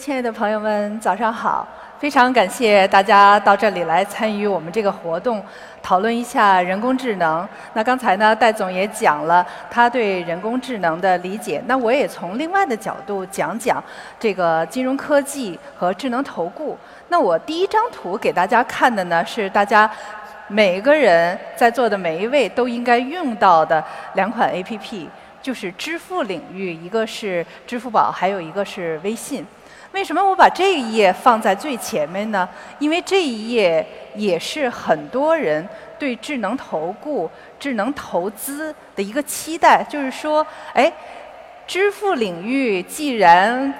亲爱的朋友们，早上好！非常感谢大家到这里来参与我们这个活动，讨论一下人工智能。那刚才呢，戴总也讲了他对人工智能的理解，那我也从另外的角度讲讲这个金融科技和智能投顾。那我第一张图给大家看的呢，是大家每个人在座的每一位都应该用到的两款 APP。就是支付领域，一个是支付宝，还有一个是微信。为什么我把这一页放在最前面呢？因为这一页也是很多人对智能投顾、智能投资的一个期待。就是说，哎，支付领域既然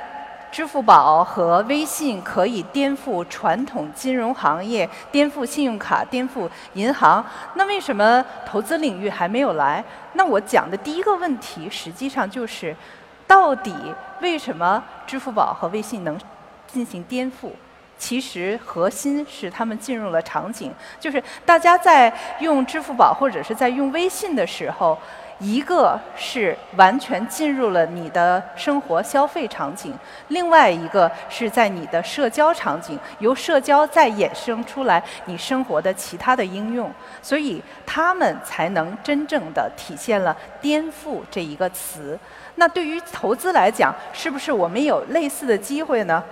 支付宝和微信可以颠覆传统金融行业，颠覆信用卡，颠覆银行。那为什么投资领域还没有来？那我讲的第一个问题，实际上就是，到底为什么支付宝和微信能进行颠覆？其实核心是他们进入了场景，就是大家在用支付宝或者是在用微信的时候。一个是完全进入了你的生活消费场景，另外一个是在你的社交场景，由社交再衍生出来你生活的其他的应用，所以他们才能真正的体现了颠覆这一个词。那对于投资来讲，是不是我们有类似的机会呢？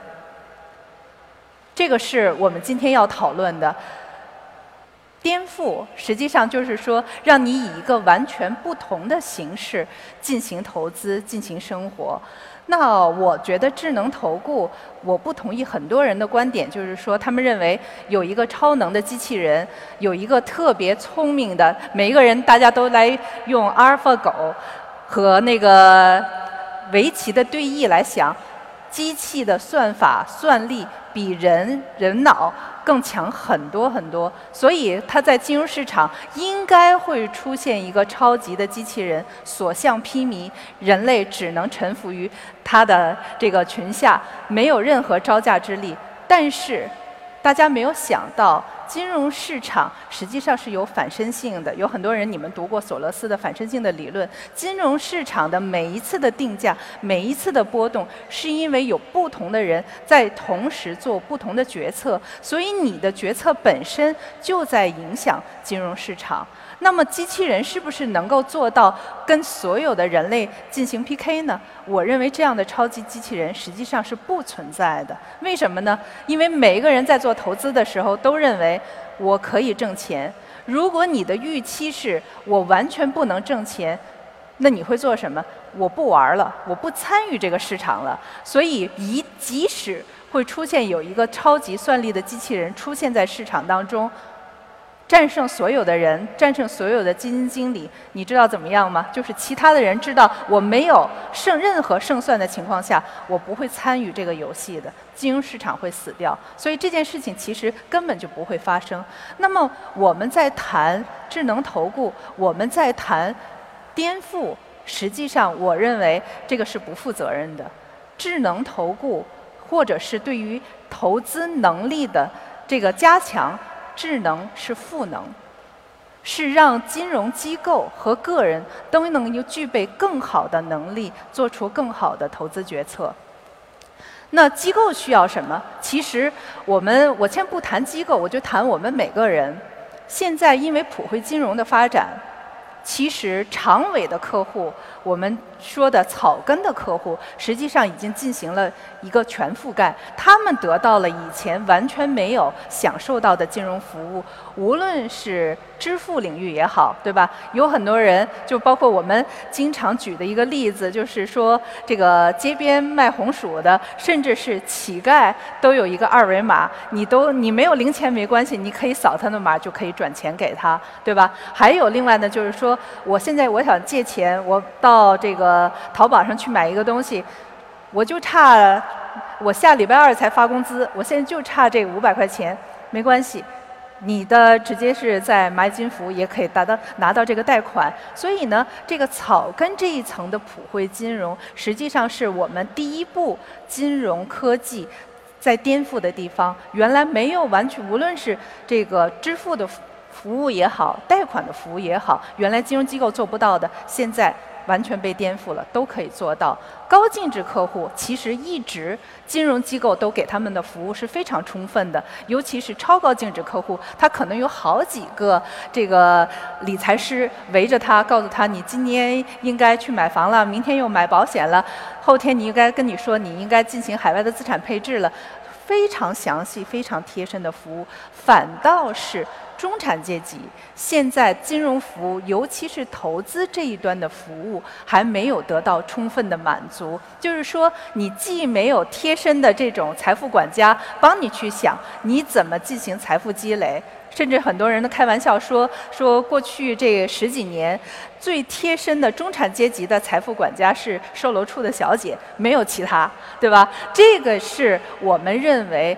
这个是我们今天要讨论的。颠覆实际上就是说，让你以一个完全不同的形式进行投资、进行生活。那我觉得智能投顾，我不同意很多人的观点，就是说他们认为有一个超能的机器人，有一个特别聪明的，每一个人大家都来用阿尔法狗和那个围棋的对弈来想，机器的算法算力比人人脑。更强很多很多，所以它在金融市场应该会出现一个超级的机器人，所向披靡，人类只能臣服于它的这个裙下，没有任何招架之力。但是，大家没有想到。金融市场实际上是有反身性的，有很多人你们读过索罗斯的反身性的理论。金融市场的每一次的定价，每一次的波动，是因为有不同的人在同时做不同的决策，所以你的决策本身就在影响金融市场。那么机器人是不是能够做到跟所有的人类进行 PK 呢？我认为这样的超级机器人实际上是不存在的。为什么呢？因为每一个人在做投资的时候都认为我可以挣钱。如果你的预期是我完全不能挣钱，那你会做什么？我不玩了，我不参与这个市场了。所以，一即使会出现有一个超级算力的机器人出现在市场当中。战胜所有的人，战胜所有的基金经理，你知道怎么样吗？就是其他的人知道我没有胜任何胜算的情况下，我不会参与这个游戏的，金融市场会死掉。所以这件事情其实根本就不会发生。那么我们在谈智能投顾，我们在谈颠覆，实际上我认为这个是不负责任的。智能投顾，或者是对于投资能力的这个加强。智能是赋能，是让金融机构和个人都能有具备更好的能力，做出更好的投资决策。那机构需要什么？其实我们我先不谈机构，我就谈我们每个人。现在因为普惠金融的发展。其实长尾的客户，我们说的草根的客户，实际上已经进行了一个全覆盖，他们得到了以前完全没有享受到的金融服务，无论是支付领域也好，对吧？有很多人，就包括我们经常举的一个例子，就是说这个街边卖红薯的，甚至是乞丐，都有一个二维码，你都你没有零钱没关系，你可以扫他的码就可以转钱给他，对吧？还有另外呢，就是说。我现在我想借钱，我到这个呃淘宝上去买一个东西，我就差我下礼拜二才发工资，我现在就差这五百块钱，没关系，你的直接是在蚂蚁金服也可以达到拿到这个贷款。所以呢，这个草根这一层的普惠金融，实际上是我们第一步金融科技在颠覆的地方。原来没有完全，无论是这个支付的。服务也好，贷款的服务也好，原来金融机构做不到的，现在完全被颠覆了，都可以做到。高净值客户其实一直金融机构都给他们的服务是非常充分的，尤其是超高净值客户，他可能有好几个这个理财师围着他，告诉他你今年应该去买房了，明天又买保险了，后天你应该跟你说你应该进行海外的资产配置了，非常详细、非常贴身的服务，反倒是。中产阶级现在金融服务，尤其是投资这一端的服务，还没有得到充分的满足。就是说，你既没有贴身的这种财富管家帮你去想你怎么进行财富积累，甚至很多人都开玩笑说，说过去这十几年最贴身的中产阶级的财富管家是售楼处的小姐，没有其他，对吧？这个是我们认为。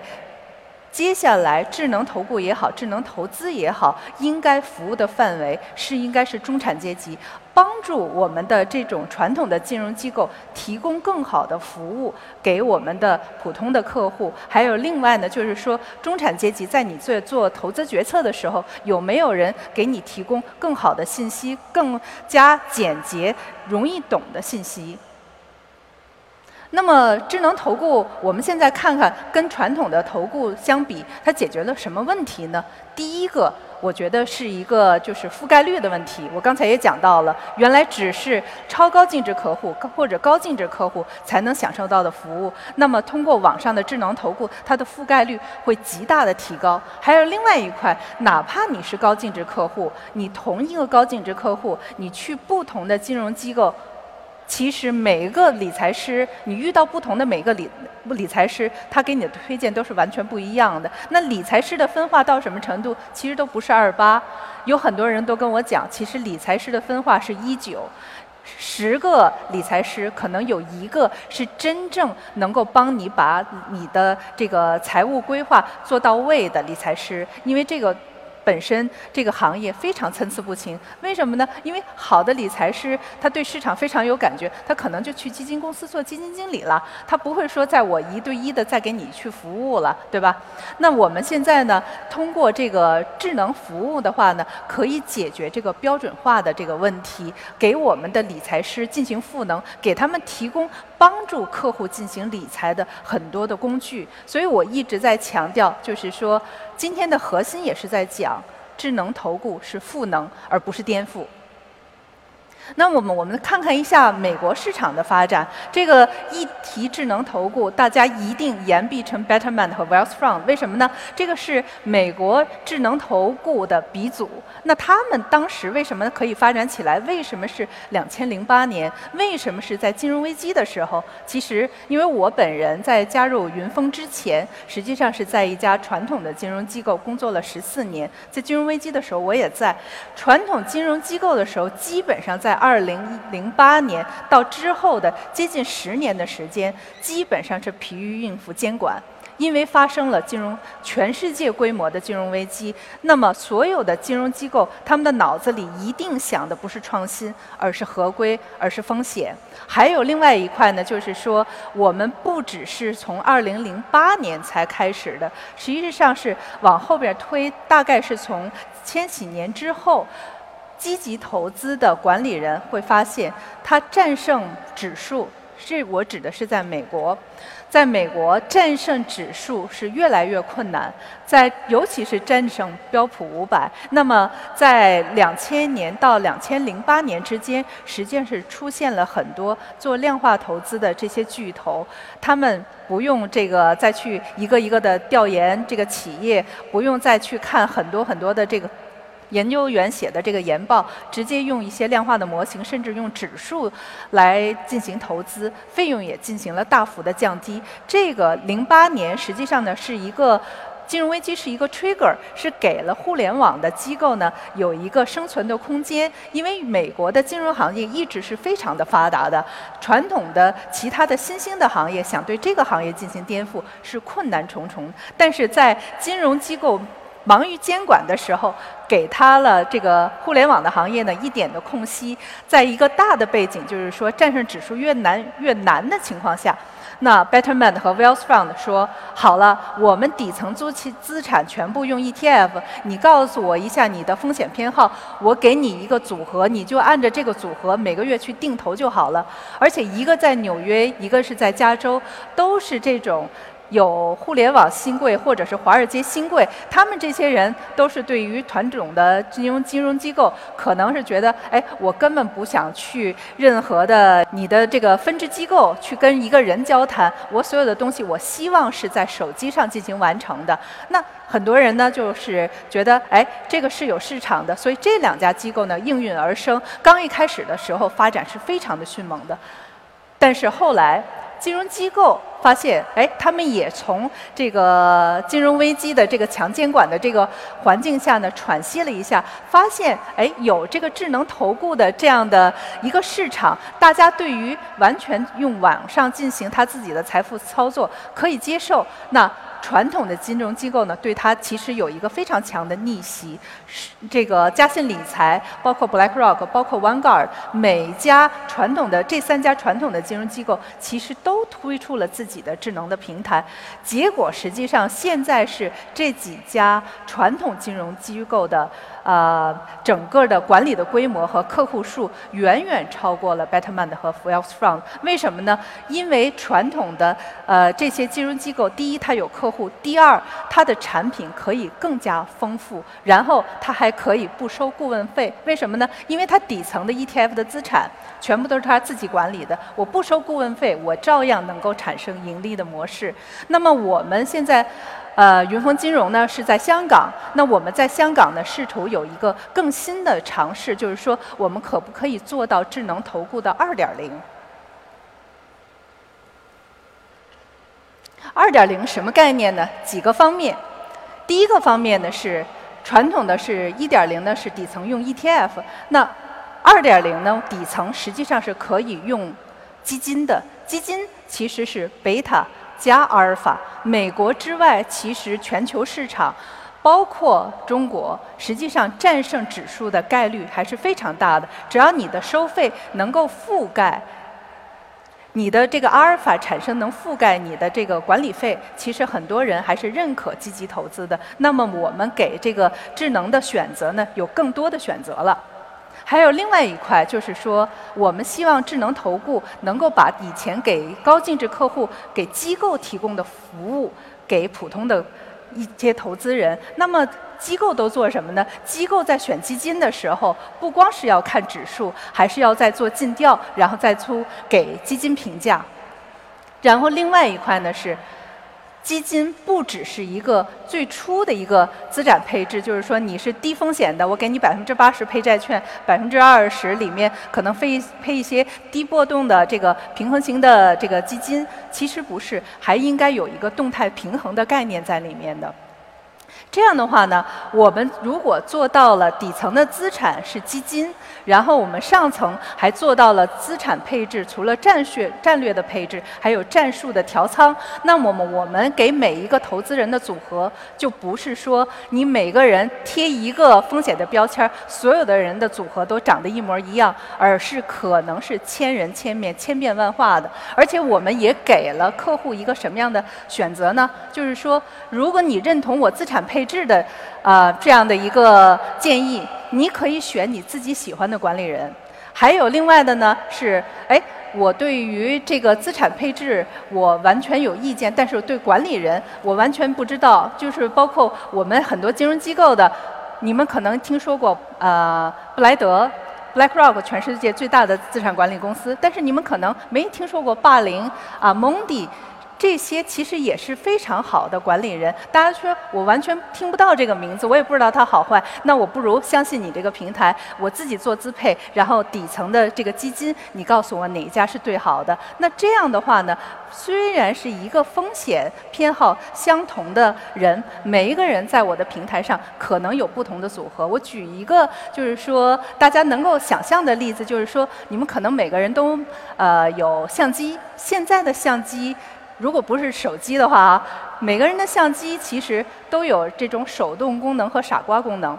接下来，智能投顾也好，智能投资也好，应该服务的范围是应该是中产阶级，帮助我们的这种传统的金融机构提供更好的服务给我们的普通的客户。还有另外呢，就是说中产阶级在你做做投资决策的时候，有没有人给你提供更好的信息，更加简洁、容易懂的信息？那么智能投顾，我们现在看看跟传统的投顾相比，它解决了什么问题呢？第一个，我觉得是一个就是覆盖率的问题。我刚才也讲到了，原来只是超高净值客户或者高净值客户才能享受到的服务，那么通过网上的智能投顾，它的覆盖率会极大的提高。还有另外一块，哪怕你是高净值客户，你同一个高净值客户，你去不同的金融机构。其实每一个理财师，你遇到不同的每个理理财师，他给你的推荐都是完全不一样的。那理财师的分化到什么程度？其实都不是二八。有很多人都跟我讲，其实理财师的分化是一九，十个理财师可能有一个是真正能够帮你把你的这个财务规划做到位的理财师，因为这个。本身这个行业非常参差不齐，为什么呢？因为好的理财师他对市场非常有感觉，他可能就去基金公司做基金经理了，他不会说在我一对一的再给你去服务了，对吧？那我们现在呢，通过这个智能服务的话呢，可以解决这个标准化的这个问题，给我们的理财师进行赋能，给他们提供帮助客户进行理财的很多的工具。所以我一直在强调，就是说。今天的核心也是在讲，智能投顾是赋能，而不是颠覆。那我们我们看看一下美国市场的发展。这个一提智能投顾，大家一定言必称 Betterment 和 Wealthfront。为什么呢？这个是美国智能投顾的鼻祖。那他们当时为什么可以发展起来？为什么是两千零八年？为什么是在金融危机的时候？其实，因为我本人在加入云峰之前，实际上是在一家传统的金融机构工作了十四年。在金融危机的时候，我也在传统金融机构的时候，基本上在。在二零零八年到之后的接近十年的时间，基本上是疲于应付监管，因为发生了金融全世界规模的金融危机。那么，所有的金融机构他们的脑子里一定想的不是创新，而是合规，而是风险。还有另外一块呢，就是说，我们不只是从二零零八年才开始的，实际上是往后边推，大概是从千禧年之后。积极投资的管理人会发现，他战胜指数，是我指的是在美国，在美国战胜指数是越来越困难，在尤其是战胜标普五百。那么在两千年到两千零八年之间，实际上是出现了很多做量化投资的这些巨头，他们不用这个再去一个一个的调研这个企业，不用再去看很多很多的这个。研究员写的这个研报，直接用一些量化的模型，甚至用指数来进行投资，费用也进行了大幅的降低。这个零八年实际上呢是一个金融危机，是一个 trigger，是给了互联网的机构呢有一个生存的空间。因为美国的金融行业一直是非常的发达的，传统的其他的新兴的行业想对这个行业进行颠覆是困难重重。但是在金融机构。忙于监管的时候，给他了这个互联网的行业呢一点的空隙，在一个大的背景，就是说战胜指数越难越难的情况下，那 Betterment 和 Wealthfront 说好了，我们底层租期资产全部用 ETF，你告诉我一下你的风险偏好，我给你一个组合，你就按照这个组合每个月去定投就好了。而且一个在纽约，一个是在加州，都是这种。有互联网新贵或者是华尔街新贵，他们这些人都是对于传统的金融金融机构，可能是觉得，哎，我根本不想去任何的你的这个分支机构去跟一个人交谈，我所有的东西我希望是在手机上进行完成的。那很多人呢就是觉得，哎，这个是有市场的，所以这两家机构呢应运而生。刚一开始的时候发展是非常的迅猛的，但是后来。金融机构发现，哎，他们也从这个金融危机的这个强监管的这个环境下呢喘息了一下，发现，哎，有这个智能投顾的这样的一个市场，大家对于完全用网上进行他自己的财富操作可以接受，那。传统的金融机构呢，对它其实有一个非常强的逆袭。是这个嘉信理财，包括 BlackRock，包括 OneGuard，每家传统的这三家传统的金融机构，其实都推出了自己的智能的平台。结果实际上现在是这几家传统金融机构的。呃，整个的管理的规模和客户数远远超过了 Betterment 和 Wealthfront。为什么呢？因为传统的呃这些金融机构，第一它有客户，第二它的产品可以更加丰富，然后它还可以不收顾问费。为什么呢？因为它底层的 ETF 的资产全部都是它自己管理的，我不收顾问费，我照样能够产生盈利的模式。那么我们现在。呃，云峰金融呢是在香港，那我们在香港呢试图有一个更新的尝试，就是说我们可不可以做到智能投顾的二点零？二点零什么概念呢？几个方面。第一个方面呢是传统的是一点零呢是底层用 ETF，那二点零呢底层实际上是可以用基金的，基金其实是贝塔。加阿尔法，美国之外，其实全球市场，包括中国，实际上战胜指数的概率还是非常大的。只要你的收费能够覆盖你的这个阿尔法产生，能覆盖你的这个管理费，其实很多人还是认可积极投资的。那么我们给这个智能的选择呢，有更多的选择了。还有另外一块，就是说，我们希望智能投顾能够把以前给高净值客户、给机构提供的服务，给普通的一些投资人。那么，机构都做什么呢？机构在选基金的时候，不光是要看指数，还是要在做尽调，然后再出给基金评价。然后另外一块呢是。基金不只是一个最初的一个资产配置，就是说你是低风险的，我给你百分之八十配债券，百分之二十里面可能配配一些低波动的这个平衡型的这个基金，其实不是，还应该有一个动态平衡的概念在里面的。这样的话呢，我们如果做到了底层的资产是基金，然后我们上层还做到了资产配置，除了战略战略的配置，还有战术的调仓，那么我们给每一个投资人的组合，就不是说你每个人贴一个风险的标签，所有的人的组合都长得一模一样，而是可能是千人千面、千变万化的。而且我们也给了客户一个什么样的选择呢？就是说，如果你认同我资产配，配置的，呃，这样的一个建议，你可以选你自己喜欢的管理人。还有另外的呢，是，哎，我对于这个资产配置我完全有意见，但是对管理人我完全不知道。就是包括我们很多金融机构的，你们可能听说过，呃，布莱德，BlackRock，全世界最大的资产管理公司，但是你们可能没听说过霸凌啊，蒙迪。这些其实也是非常好的管理人。大家说我完全听不到这个名字，我也不知道它好坏。那我不如相信你这个平台，我自己做资配，然后底层的这个基金，你告诉我哪一家是最好的。那这样的话呢，虽然是一个风险偏好相同的人，每一个人在我的平台上可能有不同的组合。我举一个就是说大家能够想象的例子，就是说你们可能每个人都呃有相机，现在的相机。如果不是手机的话，每个人的相机其实都有这种手动功能和傻瓜功能。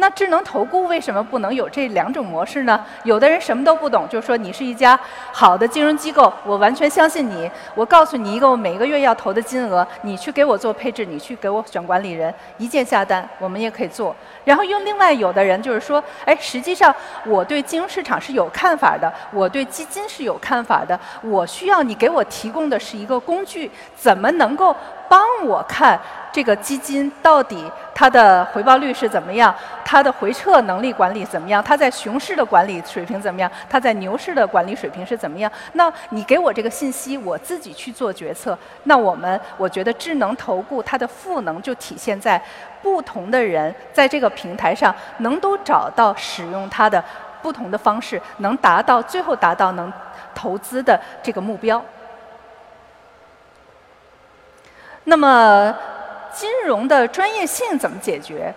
那智能投顾为什么不能有这两种模式呢？有的人什么都不懂，就说你是一家好的金融机构，我完全相信你。我告诉你一个我每个月要投的金额，你去给我做配置，你去给我选管理人，一键下单，我们也可以做。然后用另外有的人就是说，哎，实际上我对金融市场是有看法的，我对基金是有看法的，我需要你给我提供的是一个工具，怎么能够帮我看？这个基金到底它的回报率是怎么样？它的回撤能力管理怎么样？它在熊市的管理水平怎么样？它在牛市的管理水平是怎么样？那你给我这个信息，我自己去做决策。那我们我觉得智能投顾它的赋能就体现在不同的人在这个平台上能都找到使用它的不同的方式，能达到最后达到能投资的这个目标。那么。金融的专业性怎么解决？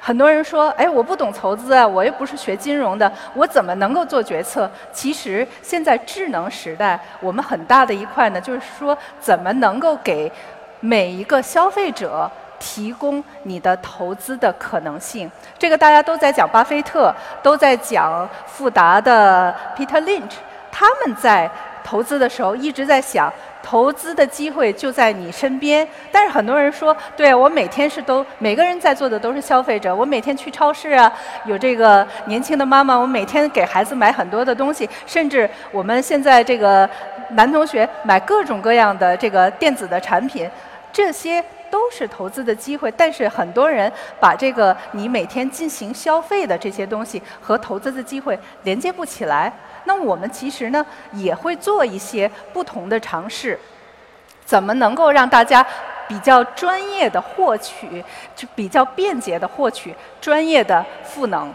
很多人说：“哎，我不懂投资啊，我又不是学金融的，我怎么能够做决策？”其实现在智能时代，我们很大的一块呢，就是说怎么能够给每一个消费者提供你的投资的可能性。这个大家都在讲巴菲特，都在讲富达的 Peter Lynch，他们在投资的时候一直在想。投资的机会就在你身边，但是很多人说，对我每天是都每个人在座的都是消费者，我每天去超市啊，有这个年轻的妈妈，我每天给孩子买很多的东西，甚至我们现在这个男同学买各种各样的这个电子的产品，这些都是投资的机会。但是很多人把这个你每天进行消费的这些东西和投资的机会连接不起来。那我们其实呢也会做一些不同的尝试，怎么能够让大家比较专业的获取，就比较便捷的获取专业的赋能。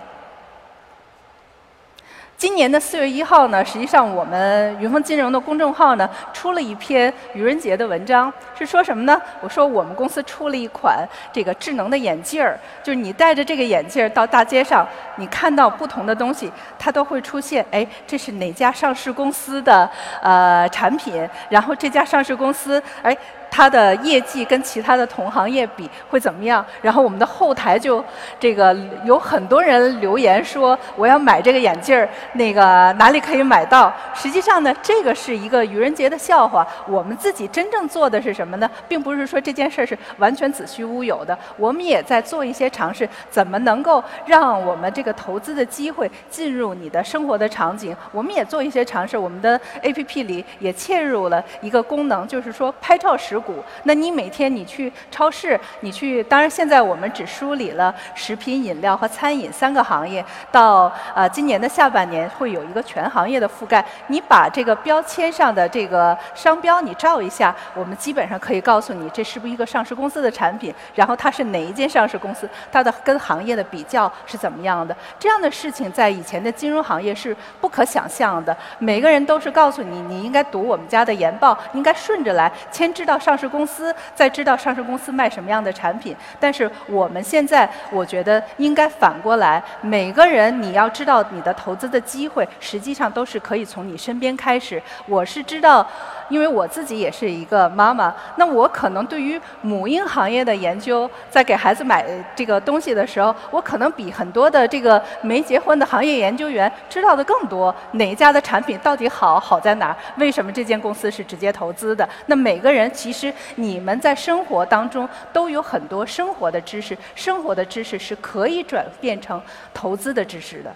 今年的四月一号呢，实际上我们云峰金融的公众号呢出了一篇愚人节的文章，是说什么呢？我说我们公司出了一款这个智能的眼镜儿，就是你戴着这个眼镜儿到大街上，你看到不同的东西，它都会出现，哎，这是哪家上市公司的呃产品？然后这家上市公司，哎。它的业绩跟其他的同行业比会怎么样？然后我们的后台就这个有很多人留言说我要买这个眼镜儿，那个哪里可以买到？实际上呢，这个是一个愚人节的笑话。我们自己真正做的是什么呢？并不是说这件事儿是完全子虚乌有的，我们也在做一些尝试，怎么能够让我们这个投资的机会进入你的生活的场景？我们也做一些尝试，我们的 APP 里也嵌入了一个功能，就是说拍照时。股，那你每天你去超市，你去，当然现在我们只梳理了食品饮料和餐饮三个行业，到呃今年的下半年会有一个全行业的覆盖。你把这个标签上的这个商标你照一下，我们基本上可以告诉你这是不是一个上市公司的产品，然后它是哪一间上市公司，它的跟行业的比较是怎么样的。这样的事情在以前的金融行业是不可想象的。每个人都是告诉你，你应该读我们家的研报，应该顺着来，先知道上。上市公司在知道上市公司卖什么样的产品，但是我们现在我觉得应该反过来，每个人你要知道你的投资的机会，实际上都是可以从你身边开始。我是知道。因为我自己也是一个妈妈，那我可能对于母婴行业的研究，在给孩子买这个东西的时候，我可能比很多的这个没结婚的行业研究员知道的更多。哪一家的产品到底好，好在哪儿？为什么这间公司是直接投资的？那每个人其实你们在生活当中都有很多生活的知识，生活的知识是可以转变成投资的知识的。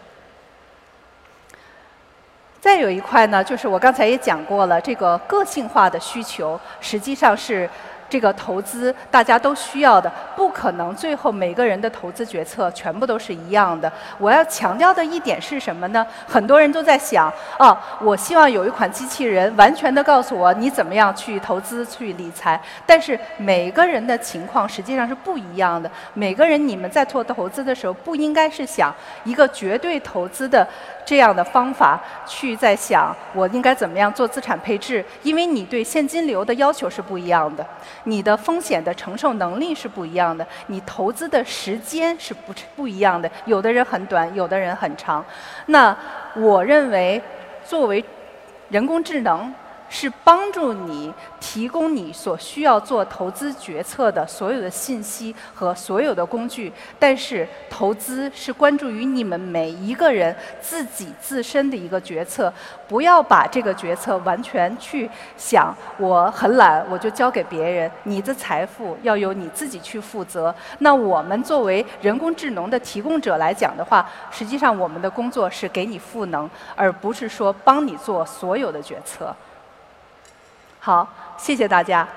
再有一块呢，就是我刚才也讲过了，这个个性化的需求实际上是。这个投资大家都需要的，不可能最后每个人的投资决策全部都是一样的。我要强调的一点是什么呢？很多人都在想，哦，我希望有一款机器人完全的告诉我你怎么样去投资、去理财。但是每个人的情况实际上是不一样的。每个人你们在做投资的时候，不应该是想一个绝对投资的这样的方法去在想我应该怎么样做资产配置，因为你对现金流的要求是不一样的。你的风险的承受能力是不一样的，你投资的时间是不不一样的。有的人很短，有的人很长。那我认为，作为人工智能是帮助你提供你所需要做投资决策的所有的信息和所有的工具，但是投资是关注于你们每一个人自己自身的一个决策，不要把这个决策完全去想我很懒，我就交给别人。你的财富要由你自己去负责。那我们作为人工智能的提供者来讲的话，实际上我们的工作是给你赋能，而不是说帮你做所有的决策。好，谢谢大家。